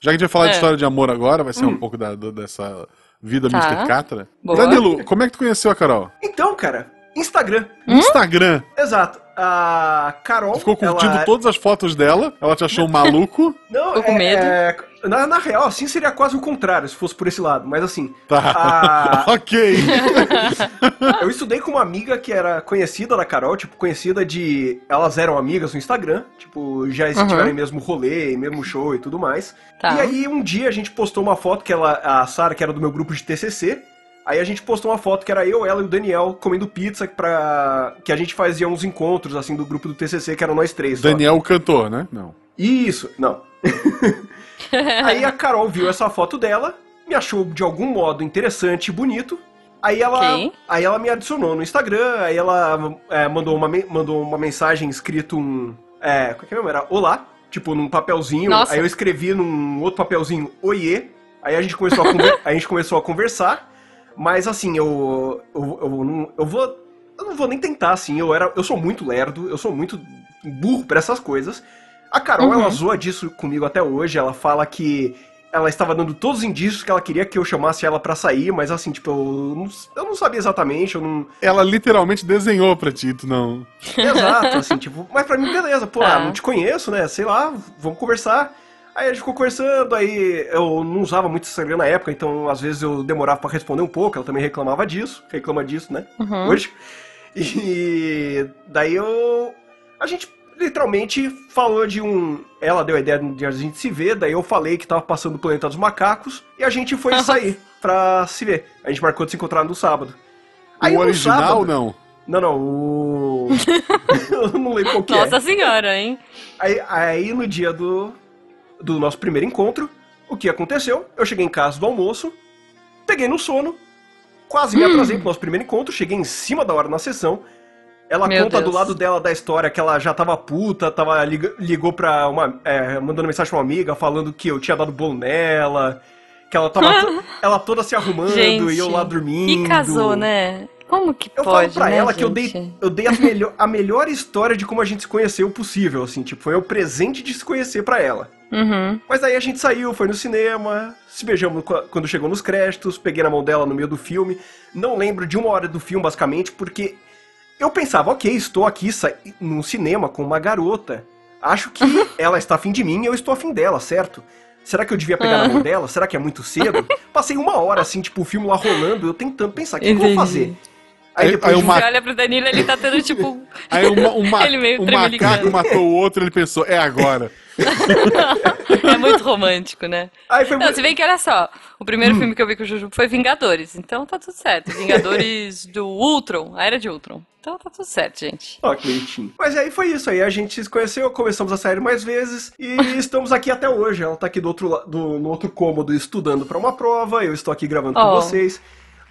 já que a gente vai falar de É. história de amor agora, vai ser um pouco da, do- dessa vida Tá. Mr. Catra. Boa. Danilo, como é que tu conheceu a Carol? Então, cara, Instagram. Hum? Instagram. Exato. A Carol. Ficou curtindo ela... todas as fotos dela, ela te achou maluco. Não, Ficou com é- medo? é- na, na real, assim seria quase o contrário, se fosse por esse lado. Mas assim, Tá. a- ok. eu estudei com uma amiga que era conhecida da Carol, tipo, conhecida de. Elas eram amigas no Instagram, tipo, já estiveram Uhum. em mesmo rolê, mesmo show e tudo mais. Tá. E aí um dia a gente postou uma foto que ela, a Sara, que era do meu grupo de TCC. Aí a gente postou uma foto que era eu, ela e o Daniel comendo pizza pra. que a gente fazia uns encontros, assim, do grupo do TCC, que eram nós três. só. Daniel, o cantor, né? Não. Isso, não. Aí a Carol viu essa foto dela, me achou de algum modo interessante e bonito. Aí ela, Ok. aí ela me adicionou no Instagram, aí ela é, mandou, uma, me- mandou uma mensagem escrito um. É, qual que é mesmo? Era olá, tipo num papelzinho. Nossa. Aí eu escrevi num outro papelzinho oiê. Aí a gente começou a, conver- a, gente começou a conversar. Mas assim, eu. Eu, eu, não, eu vou. Eu não vou nem tentar, assim. Eu, era, eu sou muito lerdo, eu sou muito burro pra essas coisas. A Carol, Uhum. ela zoa disso comigo até hoje. Ela fala que ela estava dando todos os indícios que ela queria que eu chamasse ela pra sair, mas assim, tipo, eu não, eu não sabia exatamente, eu não. Ela literalmente desenhou pra ti, tu não. Exato, assim, tipo, mas pra mim, beleza, pô, ah, não te conheço, né? Sei lá, vamos conversar. Aí a gente ficou conversando, aí eu não usava muito Instagram na época, então às vezes eu demorava pra responder um pouco, ela também reclamava disso, reclama disso, né? Uhum. Hoje. E daí eu. A gente literalmente falou de um. Ela deu a ideia de a gente se ver, daí eu falei que tava passando o planeta dos macacos e a gente foi sair pra se ver. A gente marcou de se encontrar no sábado. o no original, sábado- não. Não, não, o. eu não lembro qual que é. Nossa senhora, hein? Aí, aí no dia do, do nosso primeiro encontro, o que aconteceu? Eu cheguei em casa do almoço, peguei no sono, quase me atrasei pro nosso primeiro encontro, cheguei em cima da hora na sessão. Ela Meu conta do Deus. lado dela da história que ela já tava puta, tava, ligou pra uma. é, mandando mensagem pra uma amiga falando que eu tinha dado bolo nela, que ela tava ela toda se arrumando Gente. e eu lá dormindo. E casou, né? Como que Eu pode, falo pra né, ela que eu gente? dei, eu dei a, melhor, a melhor história de como a gente se conheceu possível, assim, tipo, foi o presente de se conhecer pra ela. Uhum. Mas aí a gente saiu, foi no cinema, se beijamos qu- quando chegou nos créditos, peguei na mão dela no meio do filme. Não lembro de uma hora do filme, basicamente, porque eu pensava, ok, estou aqui num cinema com uma garota. Acho que ela está afim de mim e eu estou afim dela, certo? Será que eu devia pegar na mão dela? Será que é muito cedo? Passei uma hora, assim, tipo, o filme lá rolando, eu tentando pensar, o que, que eu vou fazer? Aí- Aí depois aí de uma- Você olha pro Danilo, ele tá tendo tipo. Aí uma, uma, Ele meio um macaco matou o outro, ele pensou, é agora. é muito romântico, né? Aí foi Não, muito- se bem que olha só, o primeiro filme que eu vi com o Juju foi Vingadores, então tá tudo certo. Vingadores do Ultron, a era de Ultron. Então tá tudo certo, gente. Ó, que bonitinho. Mas aí foi isso, aí a gente se conheceu, começamos a sair mais vezes e estamos aqui até hoje. Ela tá aqui do outro, do, no outro cômodo estudando pra uma prova, eu estou aqui gravando com Oh. vocês.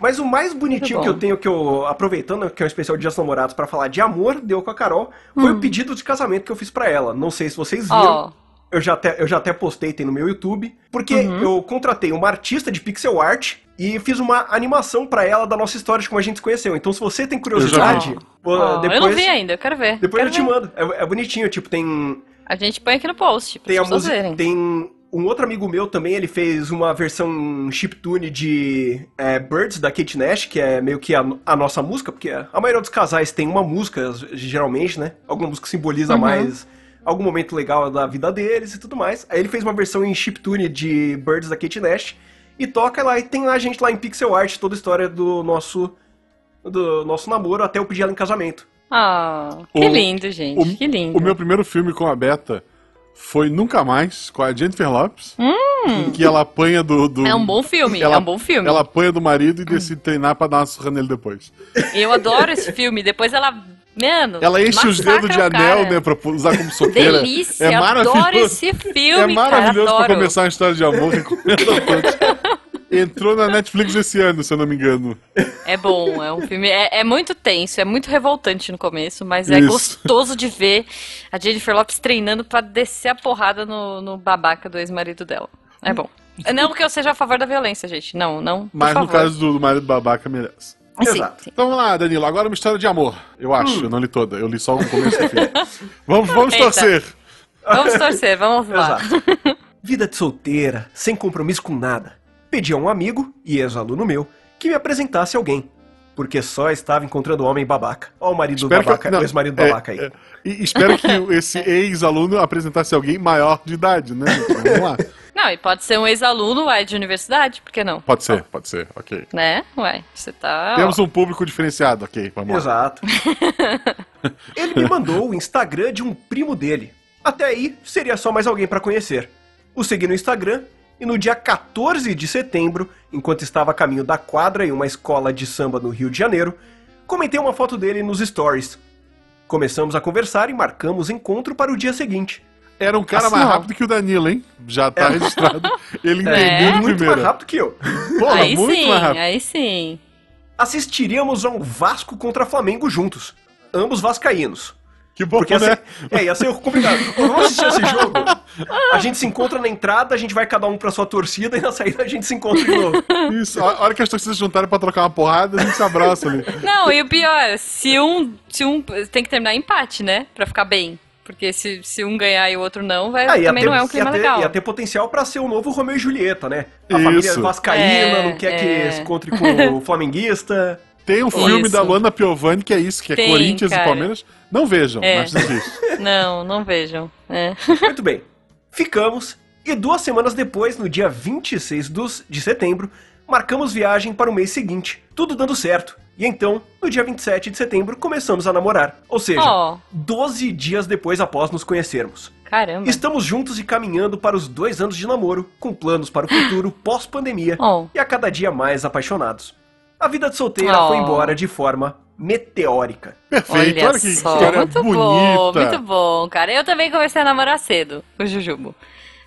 Mas o mais bonitinho que eu tenho, que eu, aproveitando que é um especial Dias Namorados pra falar de amor, deu com a Carol, foi o pedido de casamento que eu fiz pra ela. Não sei se vocês viram. Hum. Ó, Eu já, até, eu já até postei, tem no meu YouTube. Porque Uhum. eu contratei uma artista de pixel art e fiz uma animação pra ela da nossa história de como a gente se conheceu. Então, se você tem curiosidade, pô, ó, depois, eu não vi ainda, eu quero ver. depois quero eu te ver. mando. É, é bonitinho, tipo, tem. A gente põe aqui no post, pra Tem a música. Tem um outro amigo meu também, ele fez uma versão chiptune de é, Birds da Kate Nash, que é meio que a, a nossa música, porque a maioria dos casais tem uma música, geralmente, né? Alguma música que simboliza Uhum. mais algum momento legal da vida deles e tudo mais. Aí ele fez uma versão em chiptune de Birds da Kate Nash e toca lá e tem a gente lá em pixel art toda a história do nosso do nosso namoro até eu pedir ela em casamento. Ah, que O- lindo, gente. O, que lindo. o meu primeiro filme com a Beta foi Nunca Mais, com a Jennifer Lopes. Em que ela apanha do, do- É um bom filme, ela- é um bom filme. Ela apanha do marido e decide treinar pra dar uma surra nele depois. Eu adoro esse filme. Depois ela. Mano, Ela enche os dedos de anel, cara. né, pra usar como soqueira. Delícia, É maravilhoso. adoro esse filme, É maravilhoso cara, pra começar uma história de amor, recomendo a todos. Entrou na Netflix esse ano, se eu não me engano. É bom, é um filme. É, é muito tenso, é muito revoltante no começo, mas é Isso. gostoso de ver a Jennifer Lopes treinando pra descer a porrada no, no babaca do ex-marido dela. É bom. Não que eu seja a favor da violência, gente. Não, não. por Mas no favor. caso do marido babaca, merece. Sim, Exato. sim. Então vamos lá, Danilo. Agora uma história de amor. Eu acho, Hum. eu não li toda. Eu li só o começo e o fim. Vamos, vamos Eita. torcer. Vamos torcer, vamos lá. Exato. Vida de solteira, sem compromisso com nada. Pedi a um amigo, e ex-aluno meu, que me apresentasse alguém. Porque só estava encontrando homem babaca. Ó o marido Espero que- babaca, não, o ex-marido é, babaca aí. é, e espero que esse ex-aluno apresentasse alguém maior de idade, né? gente? Vamos lá. Não, e pode ser um ex-aluno, ué, de universidade, por que não? Pode ser, pode ser, ok. Né? Ué, você tá. Temos um público diferenciado, ok, vamos lá. Exato. Ele me mandou o Instagram de um primo dele. Até aí, seria só mais alguém pra conhecer. O segui no Instagram e no dia 14 de setembro, enquanto estava a caminho da quadra em uma escola de samba no Rio de Janeiro, comentei uma foto dele nos stories. Começamos a conversar e marcamos encontro para o dia seguinte. Era um cara Assim, mais ó. rápido que o Danilo, hein? Já tá registrado. Ele É. entendeu de Muito mais rápido que eu. Porra, aí muito sim, mais rápido. aí sim. Assistiríamos ao Vasco contra Flamengo juntos. Ambos vascaínos. Que bom, Porque ia né? ser, é, ia ser complicado. Vamos assistir esse jogo. A gente se encontra na entrada, a gente vai cada um pra sua torcida e na saída a gente se encontra de novo. Isso, a hora que as torcidas juntarem pra trocar uma porrada, a gente se abraça ali. Não, e o pior, se um, se um tem que terminar empate, né? Pra ficar bem. Porque se, se um ganhar e o outro não, vai, Ah, também ter, não é um clima ia ter, legal. ia ter potencial pra ser o novo Romeu e Julieta, né? A Isso. família vascaína É, não quer é. que se encontre com o flamenguista. Tem um filme Isso. da Luana Piovani que é isso, que é Tem, Corinthians cara. e Palmeiras. Não vejam, É. mas existe. Não, não vejam. É. Muito bem. Ficamos e duas semanas depois, no dia 26 dos, de setembro, marcamos viagem para o mês seguinte, tudo dando certo. E então, no dia 27 de setembro, começamos a namorar. Ou seja, Ó. 12 dias depois após nos conhecermos. Caramba. Estamos juntos e caminhando para os dois anos de namoro, com planos para o futuro pós-pandemia Oh. e a cada dia mais apaixonados. A vida de solteira Oh. foi embora de forma meteórica. Perfeito, Olha, olha que só, história muito bonita. bom, muito bom, cara. Eu também comecei a namorar cedo, com o Jujubo.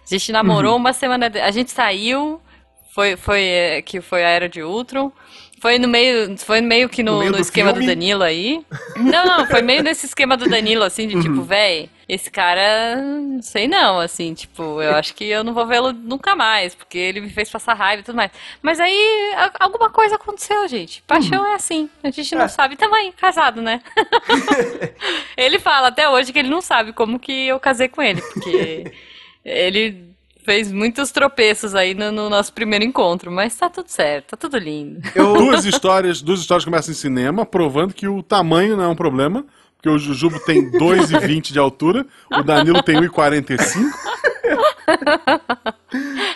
A gente namorou Uhum. uma semana, de- a gente saiu, foi, foi é, que foi a era de Ultron. Foi no meio, foi meio que no, No meio no do esquema filme? do Danilo aí. Não, não, foi meio nesse esquema do Danilo, assim, de Uhum. tipo, véi, esse cara, não sei não, assim, tipo, eu acho que eu não vou vê-lo nunca mais, porque ele me fez passar raiva e tudo mais. Mas aí, a- alguma coisa aconteceu, gente. Paixão é assim, a gente não É. sabe também, casado, né? ele fala até hoje que ele não sabe como que eu casei com ele, porque ele fez muitos tropeços aí no, no nosso primeiro encontro, mas tá tudo certo, tá tudo lindo. Duas histórias, duas histórias começam em cinema, provando que o tamanho não é um problema. Porque o Jujubo tem 2,20 de altura, o Danilo tem 1,45.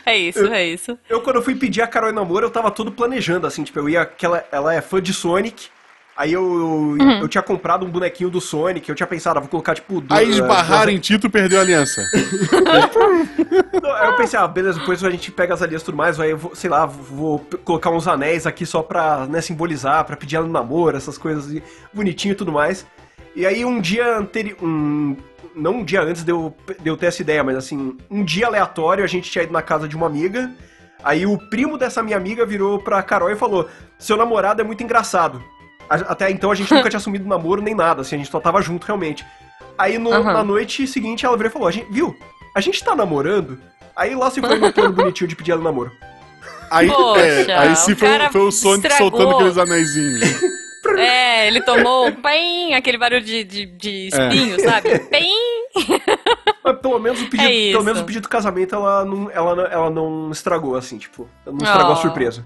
É isso, é isso. Eu, quando eu fui pedir a Carol em namoro, eu tava todo planejando, assim, tipo, eu ia. Que ela, ela é fã de Sonic. Aí eu, eu, Uhum. eu tinha comprado um bonequinho do Sonic, eu tinha pensado, ah, vou colocar, tipo, do, Aí uh, esbarraram em Tito perdeu a aliança. Não, Aí eu pensei, ah, beleza, depois a gente pega as alianças e tudo mais, aí eu vou, sei lá, vou colocar uns anéis aqui só pra, né, simbolizar, pra pedir ela no namoro, essas coisas e- bonitinho e tudo mais. E aí um dia anterior, um, não um dia antes de eu, de eu ter essa ideia, mas assim, um dia aleatório a gente tinha ido na casa de uma amiga, aí o primo dessa minha amiga virou pra Carol e falou, seu namorado é muito engraçado. Até então a gente nunca tinha assumido namoro nem nada, assim, a gente só tava junto realmente. Aí no- Aham. na noite seguinte ela virou e falou, a gente, viu, a gente tá namorando? Aí lá se foi meu plano bonitinho de pedir ela namoro. Aí, Poxa, é, aí o foi, cara foi o Sonic estragou. soltando aqueles anéisinhos. É, ele tomou um pim, aquele barulho de, de, de espinho, sabe? Pim! Mas pelo menos o pedido, É pelo menos o pedido do casamento ela não, ela, ela não estragou, assim, tipo, ela não estragou Oh. a surpresa.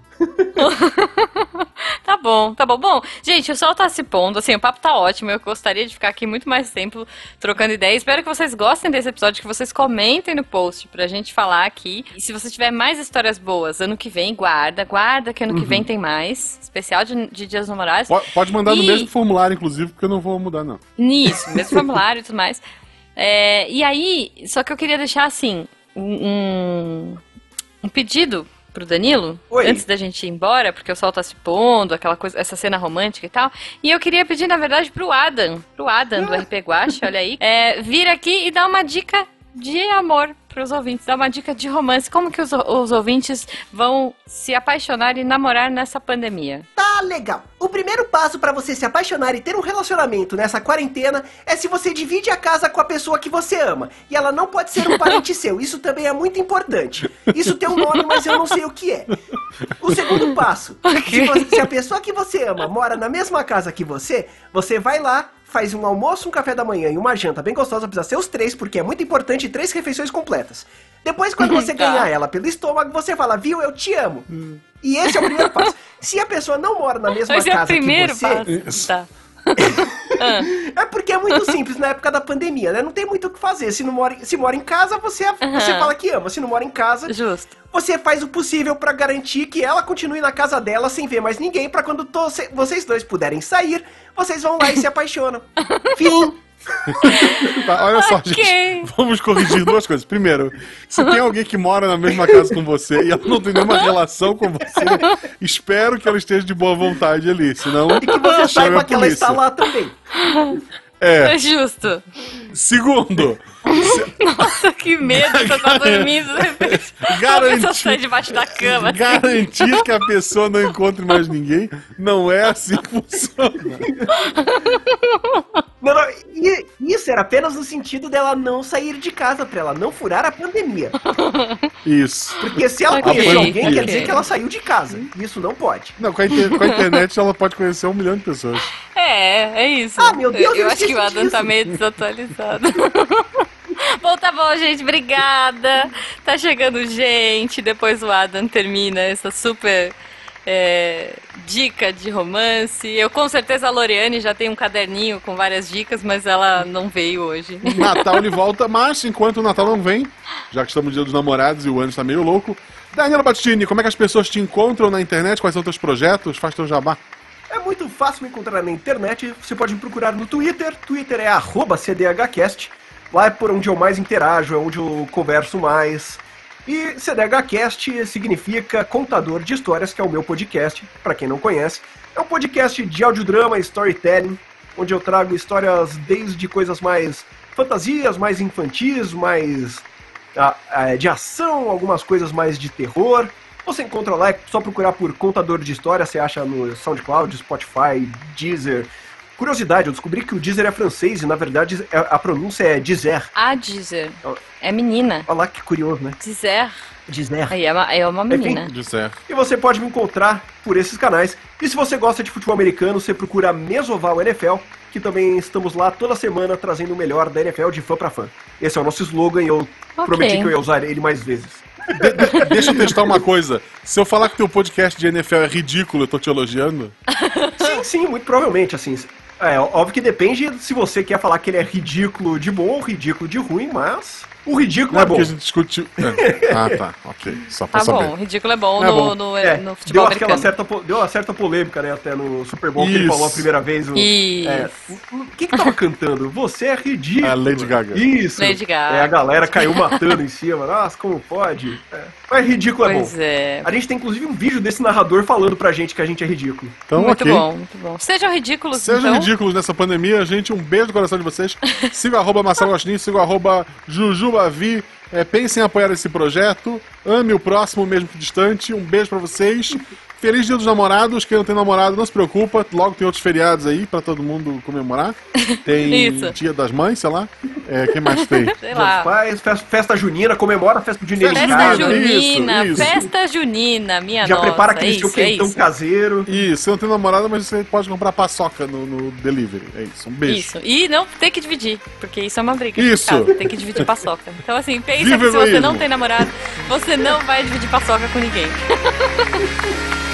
Bom, tá bom. Bom, gente, o sol tá se pondo, assim, o papo tá ótimo. Eu gostaria de ficar aqui muito mais tempo trocando ideias. Espero que vocês gostem desse episódio, que vocês comentem no post pra gente falar aqui. E se você tiver mais histórias boas, ano que vem, guarda, guarda que ano que vem tem mais. Especial de, de Dias Namorados. Po- Pode mandar no E- mesmo formulário, inclusive, porque eu não vou mudar, não. Nisso, mesmo formulário e tudo mais. É, e aí, só que eu queria deixar assim, um, um pedido pro Danilo, Oi. antes da gente ir embora, porque o sol tá se pondo, aquela coisa, essa cena romântica e tal. E eu queria pedir, na verdade, pro Adam, pro Adam do RP Guache, olha aí, é, vir aqui e dar uma dica de amor pros ouvintes, dar uma dica de romance. Como que os, os ouvintes vão se apaixonar e namorar nessa pandemia? Tá legal. O primeiro passo pra você se apaixonar e ter um relacionamento nessa quarentena é se você divide a casa com a pessoa que você ama. E ela não pode ser um parente seu. Isso também é muito importante. Isso tem um nome, mas eu não sei o que é. O segundo passo: se, você- se a pessoa que você ama mora na mesma casa que você, você vai lá. Faz um almoço, um café da manhã e uma janta bem gostosa, precisa ser os três, porque é muito importante três refeições completas. Depois, quando você Tá. ganhar ela pelo estômago, você fala, viu, eu te amo. E esse é o primeiro passo. Se a pessoa não mora na mesma Esse é o casa primeiro que você, passo. Tá. é porque é muito simples na época da pandemia, né? Não tem muito o que fazer. Se, não mora, se mora em casa, você, você Aham. fala que ama. Se não mora em casa, Justo. você faz o possível pra garantir que ela continue na casa dela sem ver mais ninguém, pra quando vocês dois puderem sair, vocês vão lá e se apaixonam. Fim. Tá, olha só, Ok. gente. Vamos corrigir duas coisas. Primeiro, se tem alguém que mora na mesma casa com você e ela não tem nenhuma relação com você, espero que ela esteja de boa vontade ali. Senão, E que você saiba a que ela polícia. está lá também. É. É justo. Segundo, Nossa, que medo, você tá dormindo. de repente, Garantir- sai debaixo da cama. assim. garantir que a pessoa não encontre mais ninguém não é assim que funciona. Não, não, isso era apenas no sentido dela não sair de casa, pra ela não furar a pandemia. Isso. Porque se ela Ok, conhecer alguém, quer dizer que ela saiu de casa. Isso não pode. Não, com a, inter- com a internet ela pode conhecer um milhão de pessoas. É, é isso. Ah, meu Deus, eu, eu acho que o esqueci Adam tá meio desatualizado. bom, tá bom, gente. Obrigada. Tá chegando gente. Depois o Adam termina essa super é, dica de romance. Eu com certeza a Loriane já tem um caderninho com várias dicas, mas ela não veio hoje. Natal ele volta, mas enquanto o Natal não vem, já que estamos no dia dos namorados e o ano está meio louco, Daniela Battini, como é que as pessoas te encontram na internet? Quais são teus projetos? Faz teu jabá. É muito fácil me encontrar na internet. Você pode me procurar no Twitter. Twitter é CDHcast. Lá é por onde eu mais interajo, é onde eu converso mais. E CDHcast significa Contador de Histórias, que é o meu podcast, para quem não conhece. É um podcast de audiodrama e storytelling, onde eu trago histórias desde coisas mais fantasias, mais infantis, mais ah, ah, de ação, algumas coisas mais de terror. Você encontra lá, é só procurar por Contador de História, você acha no SoundCloud, Spotify, Deezer. Curiosidade, eu descobri que o Deezer é francês e na verdade é- a pronúncia é Deezer. A Dizer. É menina. Olha lá que curioso, né? Dizer. Deezer. Aí é uma, é uma menina. Disser. E você pode me encontrar por esses canais. E se você gosta de futebol americano, você procura Mesoval NFL, que também estamos lá toda semana trazendo o melhor da NFL de fã pra fã. Esse é o nosso slogan e eu Ok. prometi que eu ia usar ele mais vezes. De- de- deixa eu testar uma coisa. Se eu falar que teu podcast de NFL é ridículo, eu tô te elogiando? Sim, sim, muito provavelmente, assim. É, óbvio que depende se você quer falar que ele é ridículo de bom ou ridículo de ruim, mas o ridículo Não é é bom. porque a gente discutiu. É. Ah, tá. Ok. Só pra Tá saber. bom, o ridículo é bom É no, bom. no, É, no deu futebol aquela americano. certa, deu uma certa polêmica, né, até no Super Bowl que ele Isso. falou a primeira vez. O, Isso. é, o, o que que tava cantando? Você é ridículo. A Lady Gaga. Isso. Lady Gaga. É, a galera caiu matando em cima. Nossa, como pode? É. Mas ridículo é bom. Pois é. A gente tem inclusive um vídeo desse narrador falando pra gente que a gente é ridículo. Então, muito ok. bom, muito bom. Sejam ridículos, Sejam então. ridículos nessa pandemia, gente. Um beijo no coração de vocês. Siga o arroba Marcelo Agostinho, siga o Jujubavi. É, pensem em apoiar esse projeto. Ame o próximo, mesmo que distante. Um beijo pra vocês. Feliz Dia dos Namorados. Quem não tem namorado, não se preocupa. Logo tem outros feriados aí pra todo mundo comemorar. Tem Isso. Dia das Mães, sei lá. É, quem mais tem? Sei Dia lá. dos Pais, festa, festa junina, comemora a festa junina Festa casa. junina, Isso, isso. festa junina, minha Já nossa. prepara é aquele seu isso, é quentão isso. caseiro. E você não tem namorado, mas você pode comprar paçoca no, no delivery. É isso. Um beijo. Isso. E não tem que dividir, porque isso é uma briga. Isso. De casa, tem que dividir paçoca. Então, assim, pensa Viva que se você não tem namorado, você não vai dividir paçoca com ninguém.